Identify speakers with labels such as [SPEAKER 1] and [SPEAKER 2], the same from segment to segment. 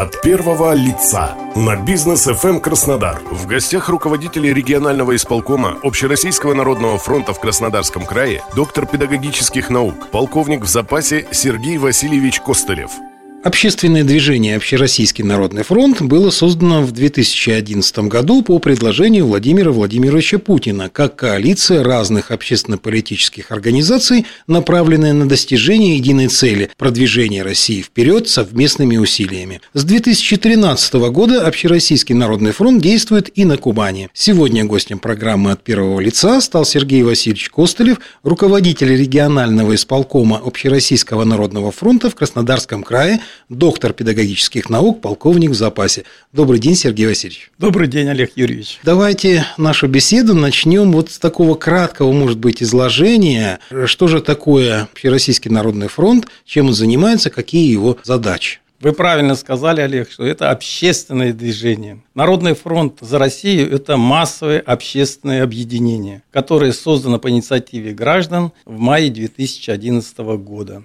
[SPEAKER 1] от первого лица на бизнес FM Краснодар. В гостях руководители регионального исполкома Общероссийского народного фронта в Краснодарском крае, доктор педагогических наук, полковник в запасе Сергей Васильевич Костылев.
[SPEAKER 2] Общественное движение «Общероссийский народный фронт» было создано в 2011 году по предложению Владимира Владимировича Путина как коалиция разных общественно-политических организаций, направленная на достижение единой цели – продвижение России вперед совместными усилиями. С 2013 года Общероссийский народный фронт действует и на Кубани. Сегодня гостем программы «От первого лица» стал Сергей Васильевич Костылев, руководитель регионального исполкома Общероссийского народного фронта в Краснодарском крае – доктор педагогических наук, полковник в запасе. Добрый день, Сергей Васильевич.
[SPEAKER 3] Добрый день, Олег Юрьевич.
[SPEAKER 2] Давайте нашу беседу начнем вот с такого краткого, может быть, изложения. Что же такое Всероссийский народный фронт, чем он занимается, какие его задачи?
[SPEAKER 3] Вы правильно сказали, Олег, что это общественное движение. Народный фронт за Россию – это массовое общественное объединение, которое создано по инициативе граждан в мае 2011 года.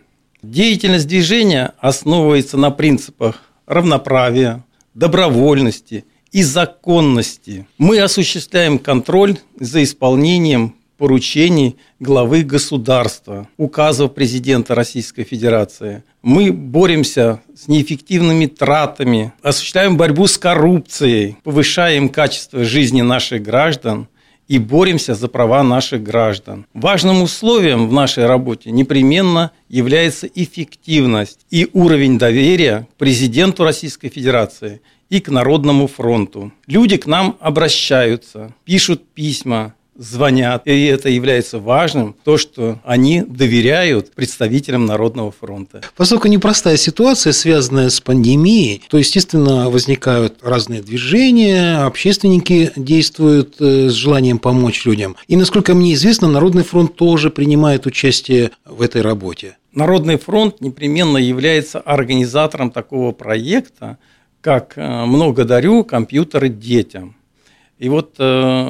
[SPEAKER 3] Деятельность движения основывается на принципах равноправия, добровольности и законности. Мы осуществляем контроль за исполнением поручений главы государства, указов президента Российской Федерации. Мы боремся с неэффективными тратами, осуществляем борьбу с коррупцией, повышаем качество жизни наших граждан – и боремся за права наших граждан. Важным условием в нашей работе непременно является эффективность и уровень доверия к президенту Российской Федерации и к Народному фронту. Люди к нам обращаются, пишут письма, звонят. И это является важным, то, что они доверяют представителям Народного фронта.
[SPEAKER 2] Поскольку непростая ситуация, связанная с пандемией, то, естественно, возникают разные движения, общественники действуют э, с желанием помочь людям. И, насколько мне известно, Народный фронт тоже принимает участие в этой работе.
[SPEAKER 3] Народный фронт непременно является организатором такого проекта, как э, «Много дарю компьютеры детям». И вот э,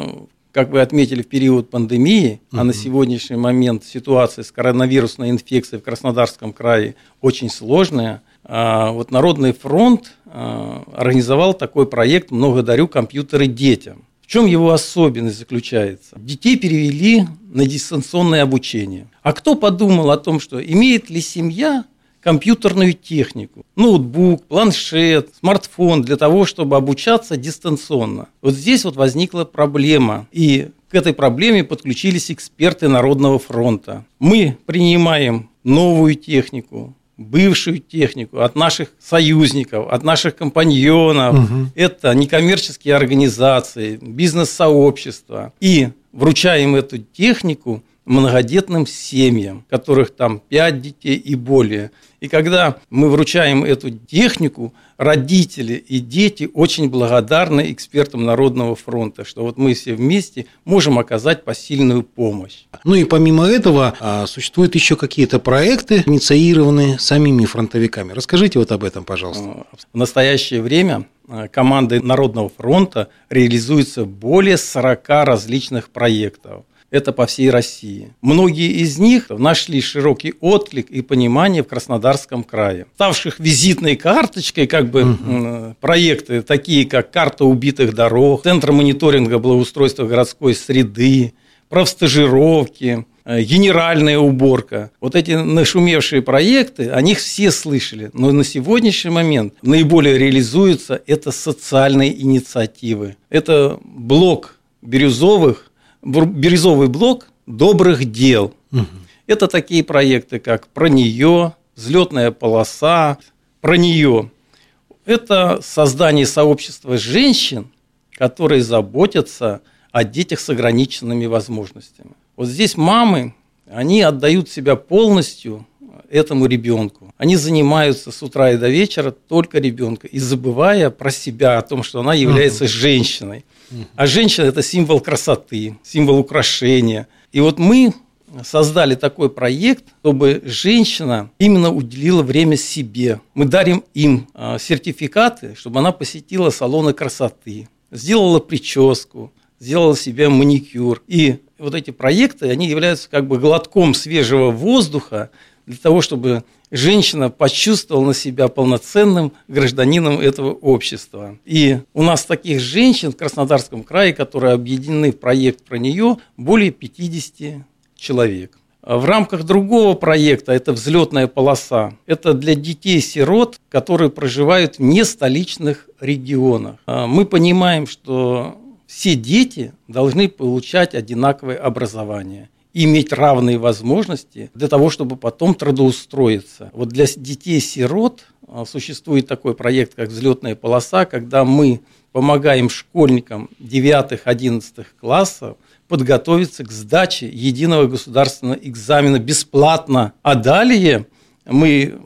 [SPEAKER 3] как вы отметили, в период пандемии, угу. а на сегодняшний момент ситуация с коронавирусной инфекцией в Краснодарском крае очень сложная, а, вот Народный фронт а, организовал такой проект «Много дарю компьютеры детям». В чем его особенность заключается? Детей перевели на дистанционное обучение. А кто подумал о том, что имеет ли семья компьютерную технику, ноутбук, планшет, смартфон для того, чтобы обучаться дистанционно. Вот здесь вот возникла проблема, и к этой проблеме подключились эксперты Народного фронта. Мы принимаем новую технику, бывшую технику от наших союзников, от наших компаньонов. Угу. Это некоммерческие организации, бизнес-сообщества. И вручаем эту технику многодетным семьям, которых там 5 детей и более. И когда мы вручаем эту технику, родители и дети очень благодарны экспертам Народного фронта, что вот мы все вместе можем оказать посильную помощь.
[SPEAKER 2] Ну и помимо этого а, существуют еще какие-то проекты, инициированные самими фронтовиками. Расскажите вот об этом, пожалуйста.
[SPEAKER 3] В настоящее время а, командой Народного фронта реализуется более 40 различных проектов – это по всей России. Многие из них нашли широкий отклик и понимание в Краснодарском крае. Ставших визитной карточкой как бы угу. проекты, такие как карта убитых дорог, Центр мониторинга благоустройства городской среды, профстажировки, э, генеральная уборка. Вот эти нашумевшие проекты, о них все слышали. Но на сегодняшний момент наиболее реализуются это социальные инициативы. Это блок бирюзовых бирюзовый блок добрых дел. Угу. Это такие проекты, как «Про нее», «Взлетная полоса», «Про нее». Это создание сообщества женщин, которые заботятся о детях с ограниченными возможностями. Вот здесь мамы, они отдают себя полностью этому ребенку. Они занимаются с утра и до вечера только ребенка и забывая про себя о том, что она является женщиной. А женщина – это символ красоты, символ украшения. И вот мы создали такой проект, чтобы женщина именно уделила время себе. Мы дарим им а, сертификаты, чтобы она посетила салоны красоты, сделала прическу, сделала себе маникюр. И вот эти проекты, они являются как бы глотком свежего воздуха для того, чтобы женщина почувствовала себя полноценным гражданином этого общества. И у нас таких женщин в Краснодарском крае, которые объединены в проект про нее, более 50 человек. В рамках другого проекта, это взлетная полоса, это для детей-сирот, которые проживают в нестоличных регионах. А мы понимаем, что все дети должны получать одинаковое образование иметь равные возможности для того, чтобы потом трудоустроиться. Вот для детей-сирот а, существует такой проект, как «Взлетная полоса», когда мы помогаем школьникам 9-11 классов подготовиться к сдаче единого государственного экзамена бесплатно. А далее мы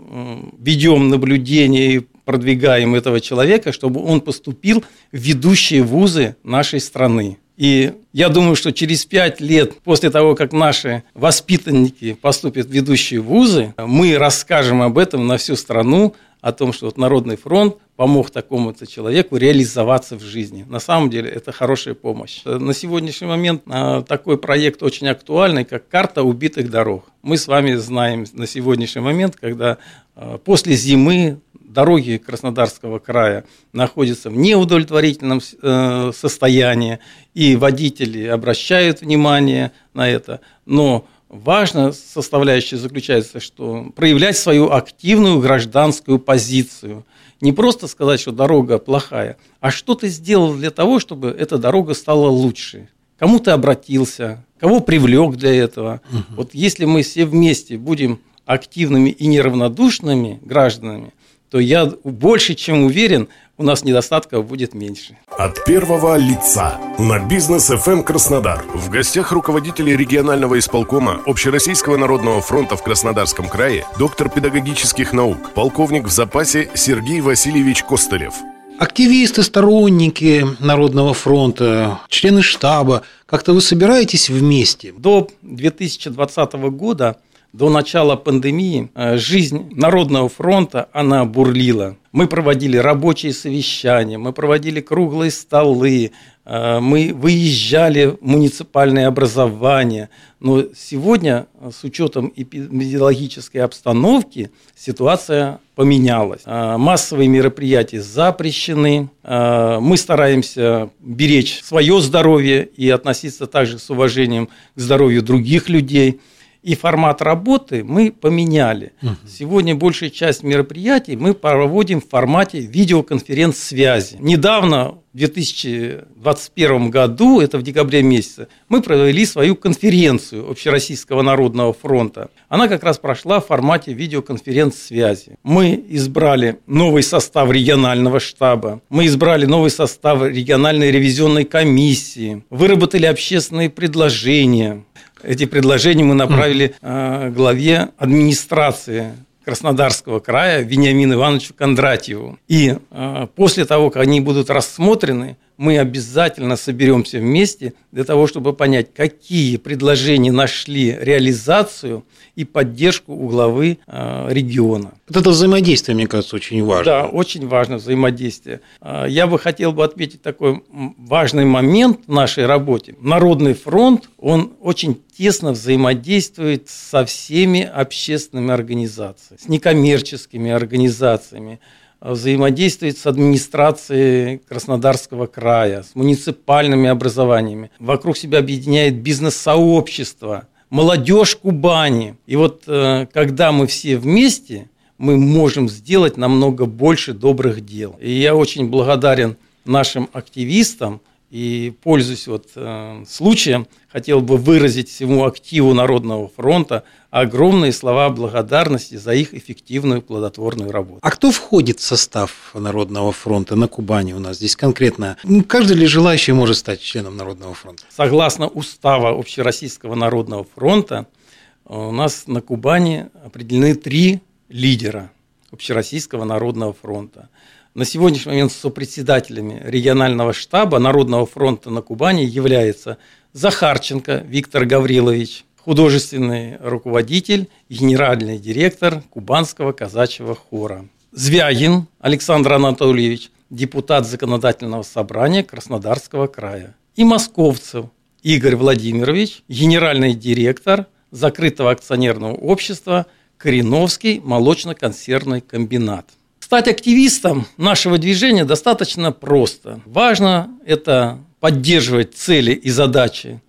[SPEAKER 3] ведем наблюдение и продвигаем этого человека, чтобы он поступил в ведущие вузы нашей страны. И я думаю, что через пять лет после того, как наши воспитанники поступят в ведущие вузы, мы расскажем об этом на всю страну, о том, что вот Народный фронт помог такому-то человеку реализоваться в жизни. На самом деле это хорошая помощь. На сегодняшний момент а, такой проект очень актуальный, как карта убитых дорог. Мы с вами знаем на сегодняшний момент, когда а, после зимы дороги Краснодарского края находятся в неудовлетворительном э, состоянии, и водители обращают внимание на это, но Важная составляющая заключается, что проявлять свою активную гражданскую позицию. Не просто сказать, что дорога плохая, а что ты сделал для того, чтобы эта дорога стала лучше. Кому ты обратился, кого привлек для этого. Угу. Вот если мы все вместе будем активными и неравнодушными гражданами, то я больше чем уверен, у нас недостатков будет меньше.
[SPEAKER 1] От первого лица на бизнес FM эм Краснодар. В гостях руководителей регионального исполкома Общероссийского народного фронта в Краснодарском крае, доктор педагогических наук, полковник в запасе Сергей Васильевич Костылев.
[SPEAKER 2] Активисты, сторонники Народного фронта, члены штаба, как-то вы собираетесь вместе?
[SPEAKER 3] До 2020 года до начала пандемии э, жизнь Народного фронта, она бурлила. Мы проводили рабочие совещания, мы проводили круглые столы, э, мы выезжали в муниципальное образование. Но сегодня, с учетом эпидемиологической обстановки, ситуация поменялась. Э, массовые мероприятия запрещены. Мы стараемся беречь свое здоровье и относиться также с уважением к здоровью других людей – и формат работы мы поменяли. Угу. Сегодня большая часть мероприятий мы проводим в формате видеоконференц-связи. Недавно, в 2021 году, это в декабре месяце, мы провели свою конференцию Общероссийского народного фронта. Она как раз прошла в формате видеоконференц-связи. Мы избрали новый состав регионального штаба, мы избрали новый состав региональной ревизионной комиссии, выработали общественные предложения, эти предложения мы направили э, главе администрации Краснодарского края Вениамину Ивановичу Кондратьеву. И э, после того, как они будут рассмотрены, мы обязательно соберемся вместе для того, чтобы понять, какие предложения нашли реализацию и поддержку у главы э, региона.
[SPEAKER 2] Вот это взаимодействие, мне кажется, очень важно.
[SPEAKER 3] Да, очень важно взаимодействие. Э, я бы хотел бы отметить такой важный момент в нашей работе. Народный фронт, он очень тесно взаимодействует со всеми общественными организациями, с некоммерческими организациями, взаимодействует с администрацией Краснодарского края, с муниципальными образованиями. Вокруг себя объединяет бизнес-сообщество, молодежь Кубани. И вот э, когда мы все вместе, мы можем сделать намного больше добрых дел. И я очень благодарен нашим активистам, и, пользуясь вот, э, случаем, хотел бы выразить всему активу Народного фронта огромные слова благодарности за их эффективную плодотворную работу.
[SPEAKER 2] А кто входит в состав Народного фронта на Кубани у нас здесь конкретно? Каждый ли желающий может стать членом Народного фронта?
[SPEAKER 3] Согласно устава Общероссийского народного фронта, у нас на Кубани определены три лидера Общероссийского народного фронта. На сегодняшний момент сопредседателями регионального штаба Народного фронта на Кубани является Захарченко Виктор Гаврилович, художественный руководитель генеральный директор Кубанского казачьего хора. Звягин Александр Анатольевич, депутат Законодательного собрания Краснодарского края. И Московцев Игорь Владимирович, генеральный директор закрытого акционерного общества Кореновский молочно-консервный комбинат. Стать активистом нашего движения достаточно просто. Важно это поддерживать цели и задачи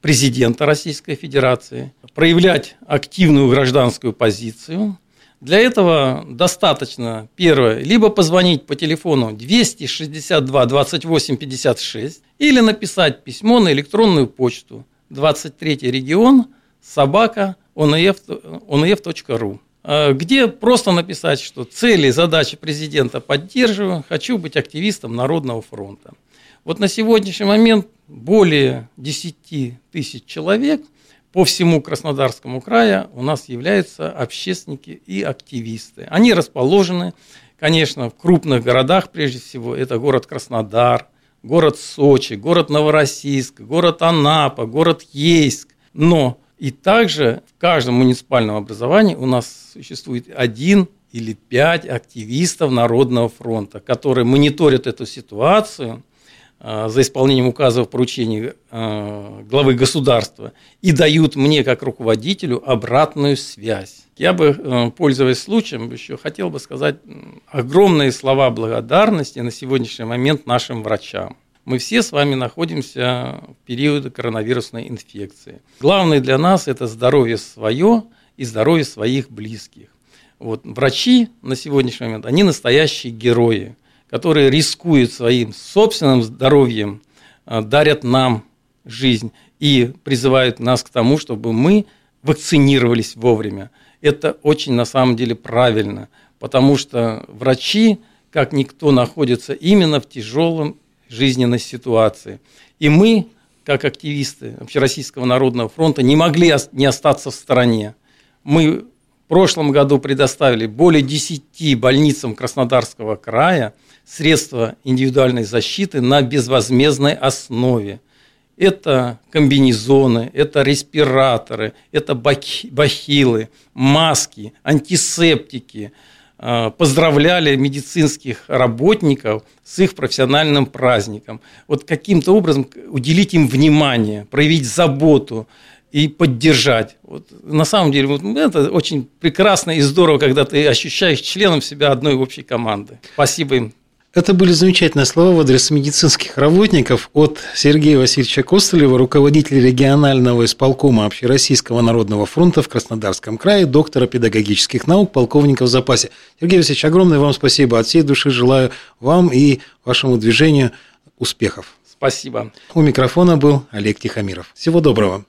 [SPEAKER 3] президента Российской Федерации, проявлять активную гражданскую позицию. Для этого достаточно, первое, либо позвонить по телефону 262 28 56 или написать письмо на электронную почту 23 регион собака onef.ru а, где просто написать, что цели, задачи президента поддерживаю, хочу быть активистом Народного фронта. Вот на сегодняшний момент более 10 тысяч человек по всему Краснодарскому краю у нас являются общественники и активисты. Они расположены, конечно, в крупных городах, прежде всего, это город Краснодар, город Сочи, город Новороссийск, город Анапа, город Ейск. Но и также в каждом муниципальном образовании у нас существует один или пять активистов Народного фронта, которые мониторят эту ситуацию а, за исполнением указов поручений а, главы государства и дают мне, как руководителю, обратную связь. Я бы, э, пользуясь случаем, еще хотел бы сказать огромные слова благодарности на сегодняшний момент нашим врачам. Мы все с вами находимся в период коронавирусной инфекции. Главное для нас – это здоровье свое и здоровье своих близких. Вот, врачи на сегодняшний момент, они настоящие герои, которые рискуют своим собственным здоровьем, а, дарят нам жизнь и призывают нас к тому, чтобы мы вакцинировались вовремя. Это очень на самом деле правильно, потому что врачи, как никто, находятся именно в тяжелом жизненной ситуации. И мы, как активисты Общероссийского народного фронта, не могли не остаться в стороне. Мы в прошлом году предоставили более 10 больницам Краснодарского края средства индивидуальной защиты на безвозмездной основе. Это комбинезоны, это респираторы, это бахилы, маски, антисептики – поздравляли медицинских работников с их профессиональным праздником. Вот каким-то образом уделить им внимание, проявить заботу и поддержать. Вот, на самом деле вот, это очень прекрасно и здорово, когда ты ощущаешь членом себя одной общей команды. Спасибо им
[SPEAKER 2] это были замечательные слова в адрес медицинских работников от Сергея Васильевича Костылева, руководителя регионального исполкома Общероссийского народного фронта в Краснодарском крае, доктора педагогических наук, полковника в запасе. Сергей Васильевич, огромное вам спасибо. От всей души желаю вам и вашему движению успехов.
[SPEAKER 3] Спасибо.
[SPEAKER 2] У микрофона был Олег Тихомиров. Всего доброго.